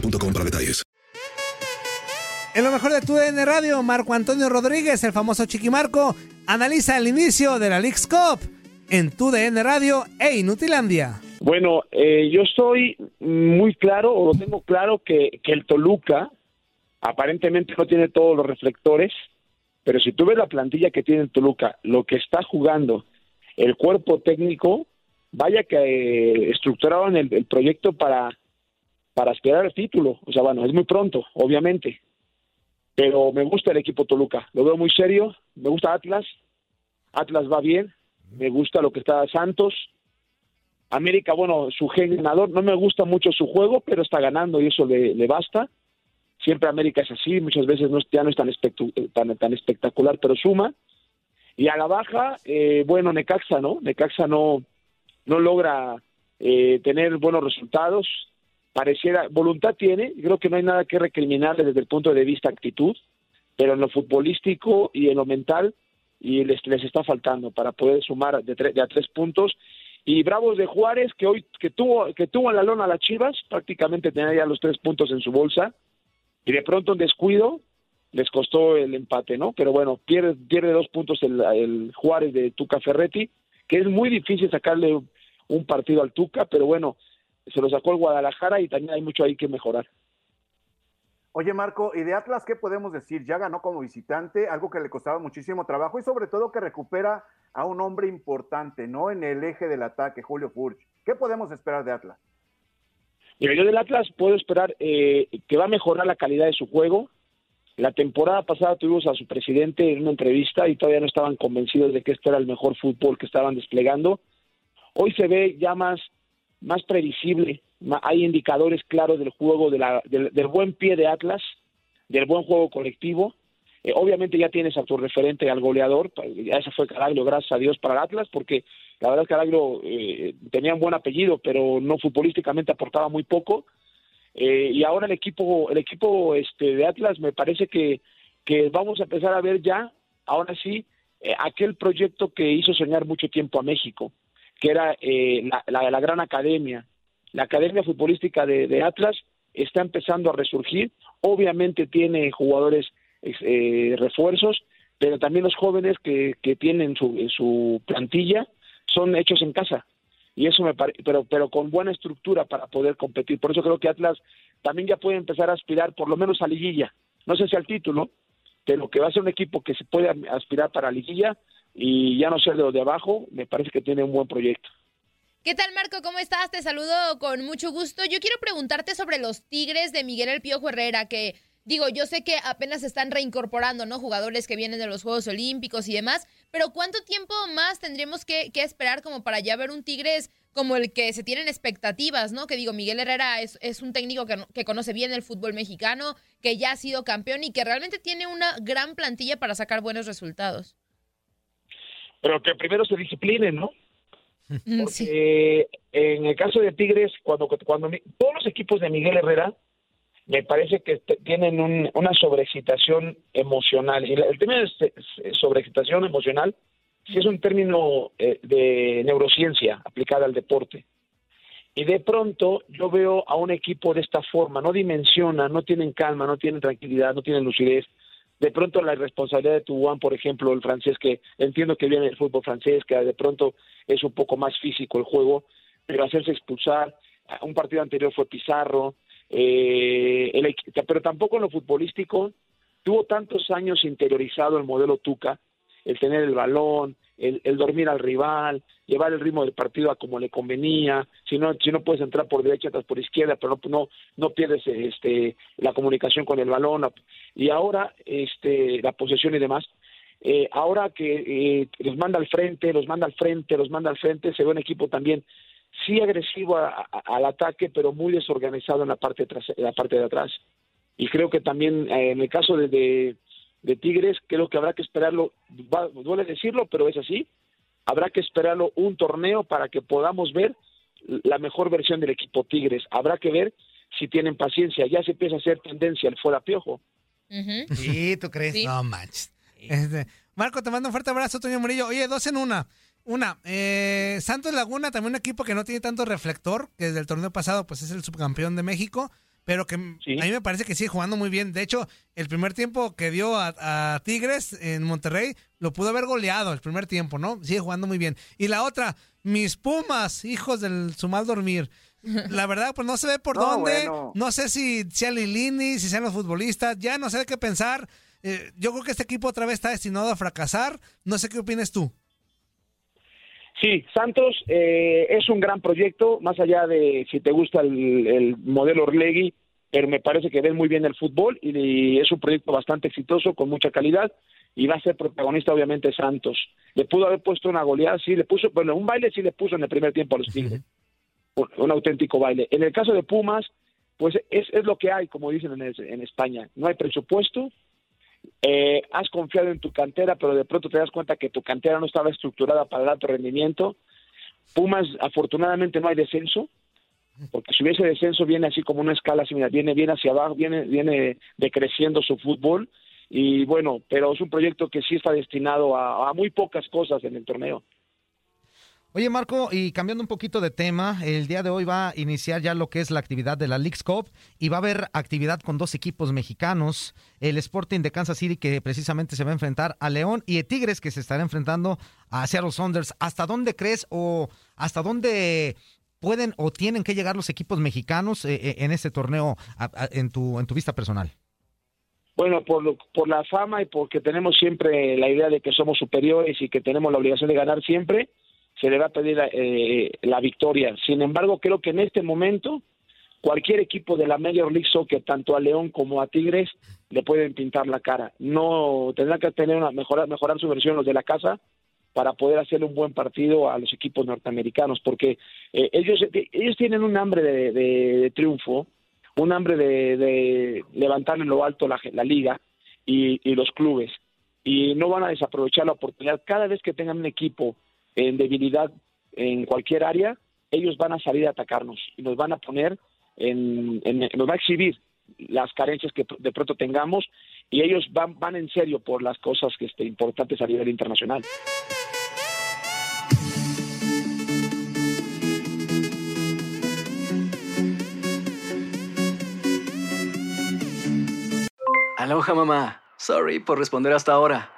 boostmobile.com para detalles. En lo mejor de tu DN Radio, Marco Antonio Rodríguez, el famoso Chiquimarco, analiza el inicio de la League's Cup en tu DN Radio e Inutilandia. Bueno, eh, yo estoy muy claro, o lo tengo claro, que, que el Toluca aparentemente no tiene todos los reflectores, pero si tú ves la plantilla que tiene el Toluca, lo que está jugando el cuerpo técnico, vaya que eh, estructuraron el, el proyecto para para aspirar al título. O sea, bueno, es muy pronto, obviamente. Pero me gusta el equipo Toluca. Lo veo muy serio. Me gusta Atlas. Atlas va bien. Me gusta lo que está Santos. América, bueno, su ganador. No me gusta mucho su juego, pero está ganando y eso le, le basta. Siempre América es así. Muchas veces no, ya no es tan, tan, tan espectacular, pero suma. Y a la baja, eh, bueno, Necaxa, ¿no? Necaxa no, no logra eh, tener buenos resultados pareciera, voluntad tiene, creo que no hay nada que recriminarle desde el punto de vista actitud, pero en lo futbolístico y en lo mental, y les, les está faltando para poder sumar de, de a tres puntos. Y Bravos de Juárez, que hoy que tuvo, que tuvo en la lona a las Chivas, prácticamente tenía ya los tres puntos en su bolsa, y de pronto un descuido les costó el empate, ¿no? Pero bueno, pierde, pierde dos puntos el, el Juárez de Tuca Ferretti, que es muy difícil sacarle un partido al Tuca, pero bueno, se lo sacó el Guadalajara y también hay mucho ahí que mejorar. Oye, Marco, ¿y de Atlas qué podemos decir? Ya ganó como visitante, algo que le costaba muchísimo trabajo y sobre todo que recupera a un hombre importante, ¿no? En el eje del ataque, Julio Furch. ¿Qué podemos esperar de Atlas? Mira, yo del Atlas puedo esperar eh, que va a mejorar la calidad de su juego. La temporada pasada tuvimos a su presidente en una entrevista y todavía no estaban convencidos de que este era el mejor fútbol que estaban desplegando. Hoy se ve ya más más previsible, hay indicadores claros del juego, de la, del, buen pie de Atlas, del buen juego colectivo. Eh, obviamente ya tienes a tu referente, al goleador, ya ese fue Caraglio, gracias a Dios para el Atlas, porque la verdad es Caraglio eh, tenía un buen apellido, pero no futbolísticamente aportaba muy poco. Eh, y ahora el equipo, el equipo este, de Atlas me parece que, que vamos a empezar a ver ya, ahora sí, eh, aquel proyecto que hizo soñar mucho tiempo a México que era eh, la, la, gran academia. La academia futbolística de, Atlas está empezando a resurgir. Obviamente tiene jugadores eh, refuerzos, pero también los jóvenes que, que tienen su, en su plantilla son hechos en casa. Y eso me parece, pero, pero con buena estructura para poder competir. Por eso creo que Atlas también ya puede empezar a aspirar por lo menos a liguilla. No sé si al título, pero que va a ser un equipo que se puede aspirar para liguilla y ya no ser de de abajo, me parece que tiene un buen proyecto. ¿Qué tal, Marco? ¿Cómo estás? Te saludo con mucho gusto. Yo quiero preguntarte sobre los Tigres de Miguel El Piojo Herrera, que digo, yo sé que apenas están reincorporando, ¿no? Jugadores que vienen de los Juegos Olímpicos y demás, pero ¿cuánto tiempo más tendremos que, que esperar como para ya ver un Tigres como el que se tienen expectativas, ¿no? Que digo, Miguel Herrera es, es un técnico que, conoce bien el fútbol mexicano, que ya ha sido campeón y que realmente tiene una gran plantilla para sacar buenos resultados. Pero que primero se disciplinen, ¿no? Mm, Porque Sí. en el caso de Tigres, cuando, cuando todos los equipos de Miguel Herrera me parece que tienen un- una sobreexcitación emocional. Y la- el término de sobreexcitación emocional sí es un término eh, de neurociencia aplicada al deporte. Y de pronto yo veo a un equipo de esta forma, no dimensiona, no tienen calma, no tienen tranquilidad, no tienen lucidez. De pronto la irresponsabilidad de Tuan, por ejemplo, el francés, que entiendo que viene el fútbol francés, que de pronto es un poco más físico el juego, pero hacerse expulsar, un partido anterior fue Pizarro, eh, el pero tampoco en lo futbolístico tuvo tantos años interiorizado el modelo Tuca, el tener el balón, el, el dormir al rival, llevar el ritmo del partido a como le convenía, si no, si no puedes entrar por derecha, entras por izquierda, pero no, no, no pierdes este, la comunicación con el balón, y ahora este, la posesión y demás, eh, ahora que eh, los manda al frente, los manda al frente, los manda al frente, se ve un equipo también sí agresivo a- al ataque, pero muy desorganizado en la parte, tras- la parte de atrás. Y creo que también eh, en el caso de, de, de Tigres, creo que habrá que esperarlo, va- duele decirlo, pero es así, habrá que esperarlo un torneo para que podamos ver la mejor versión del equipo Tigres. Habrá que ver si tienen paciencia. Ya se empieza a hacer tendencia el fuera piojo. Sí, ¿tú crees? No manches. Este, Marco, te mando un fuerte abrazo, Toño Murillo. Oye, dos en una. Una, eh, Santos Laguna, también un equipo que no tiene tanto reflector, que desde el torneo pasado pues es el subcampeón de México, pero que a mí me parece que sigue jugando muy bien. De hecho, el primer tiempo que dio a, a Tigres en Monterrey lo pudo haber goleado el primer tiempo, ¿no? Sigue jugando muy bien. Y la otra, mis Pumas, hijos del su mal dormir. La verdad, pues no se ve por No, dónde. bueno. No sé si sea Lilini, si sean los futbolistas. Ya no sé qué pensar. Eh, yo creo que este equipo otra vez está destinado a fracasar. No sé qué opinas tú. Sí, Santos eh, es un gran proyecto, más allá de si te gusta el, el modelo Orlegui, pero me parece que ven muy bien el fútbol y, y es un proyecto bastante exitoso, con mucha calidad, y va a ser protagonista obviamente Santos. Le pudo haber puesto una goleada, sí, le puso, bueno, un baile sí le puso en el primer tiempo a los Tigres, un, un auténtico baile. En el caso de Pumas, pues es, es lo que hay, como dicen en, en España, no hay presupuesto, eh, has confiado en tu cantera, pero de pronto te das cuenta que tu cantera no estaba estructurada para el alto rendimiento. Pumas, afortunadamente, no hay descenso, porque si hubiese descenso viene así como una escala similar, viene, viene hacia abajo, viene, viene decreciendo su fútbol. Y bueno, pero es un proyecto que sí está destinado a muy pocas cosas en el torneo. Oye, Marco, y cambiando un poquito de tema, el día de hoy va a iniciar ya lo que es la actividad de la League's Cup y va a haber actividad con dos equipos mexicanos, el Sporting de Kansas City que precisamente se va a enfrentar a León y el Tigres que se estará enfrentando a Seattle Saunders. ¿Hasta dónde crees o hasta dónde pueden o tienen que llegar los equipos mexicanos eh, eh, en este torneo en tu en tu vista personal? Bueno, por, lo- por la fama y porque tenemos siempre la idea de que somos superiores y que tenemos la obligación de ganar siempre, se le va a pedir eh, la victoria. Sin embargo, creo que en este momento cualquier equipo de la Major League Soccer, tanto a León como a Tigres, le pueden pintar la cara. No tendrán que tener una mejorar, mejorar su versión los de la casa para poder hacerle un buen partido a los equipos norteamericanos, porque eh, ellos ellos tienen un hambre de triunfo, un hambre de, de levantar en lo alto la, la liga y, y los clubes, y no van a desaprovechar la oportunidad. Cada vez que tengan un equipo en debilidad en cualquier área, ellos van a salir a atacarnos y nos van a poner en, nos va a exhibir las carencias que de pronto tengamos y ellos van, van en serio por las cosas que este, importantes a nivel internacional. Aloha mamá. Sorry por responder hasta ahora.